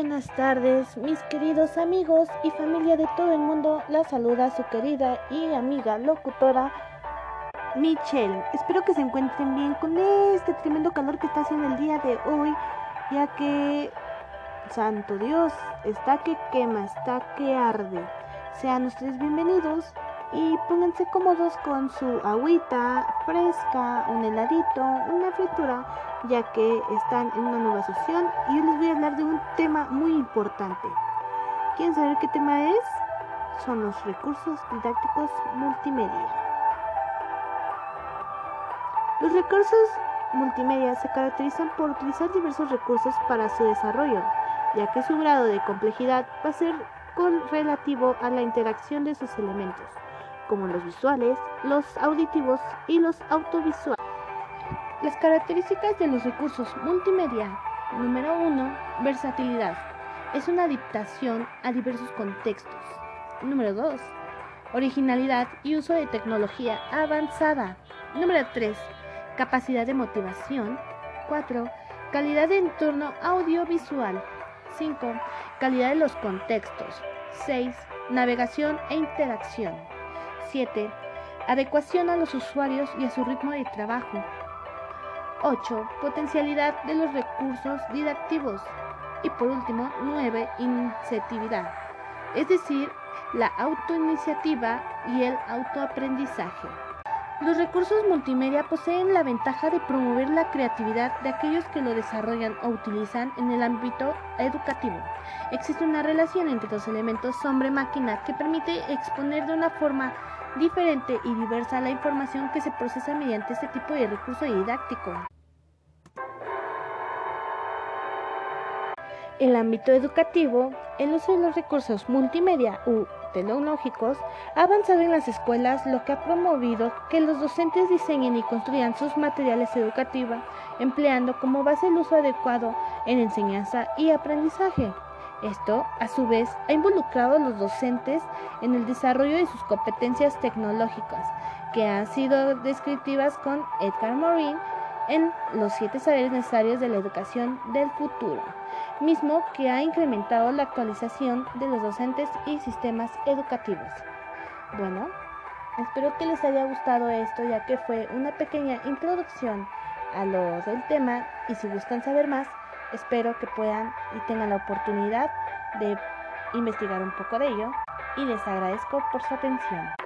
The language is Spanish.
buenas tardes, mis queridos amigos y familia de todo el mundo. La saluda su querida y amiga locutora Michelle. Espero que se encuentren bien con este tremendo calor que está haciendo el día de hoy, ya que, santo Dios, está que quema, está que arde. Sean ustedes bienvenidos y pónganse cómodos con su agüita fresca, un heladito, una fritura, ya que están en una nueva sesión y yo les voy a hablar de un tema muy importante. ¿Quieren saber qué tema es? Son los recursos didácticos multimedia. Los recursos multimedia se caracterizan por utilizar diversos recursos para su desarrollo, ya que su grado de complejidad va a ser con relativo a la interacción de sus elementos como los visuales, los auditivos y los autovisuales. Las características de los recursos multimedia. Número 1. Versatilidad. Es una adaptación a diversos contextos. Número 2. Originalidad y uso de tecnología avanzada. Número 3. Capacidad de motivación. 4. Calidad de entorno audiovisual. 5. Calidad de los contextos. 6. Navegación e interacción. 7. Adecuación a los usuarios y a su ritmo de trabajo. 8. Potencialidad de los recursos didácticos. Y por último, 9. Iniciatividad, es decir, la autoiniciativa y el autoaprendizaje. Los recursos multimedia poseen la ventaja de promover la creatividad de aquellos que lo desarrollan o utilizan en el ámbito educativo. Existe una relación entre los elementos hombre-máquina que permite exponer de una forma diferente y diversa la información que se procesa mediante este tipo de recurso didáctico. El ámbito educativo, el uso de los recursos multimedia u tecnológicos ha avanzado en las escuelas, lo que ha promovido que los docentes diseñen y construyan sus materiales educativos, empleando como base el uso adecuado en enseñanza y aprendizaje. Esto, a su vez, ha involucrado a los docentes en el desarrollo de sus competencias tecnológicas, que han sido descriptivas con Edgar Morin en Los siete saberes necesarios de la educación del futuro, mismo que ha incrementado la actualización de los docentes y sistemas educativos. Bueno, espero que les haya gustado esto, ya que fue una pequeña introducción a lo del tema y si gustan saber más, Espero que puedan y tengan la oportunidad de investigar un poco de ello y les agradezco por su atención.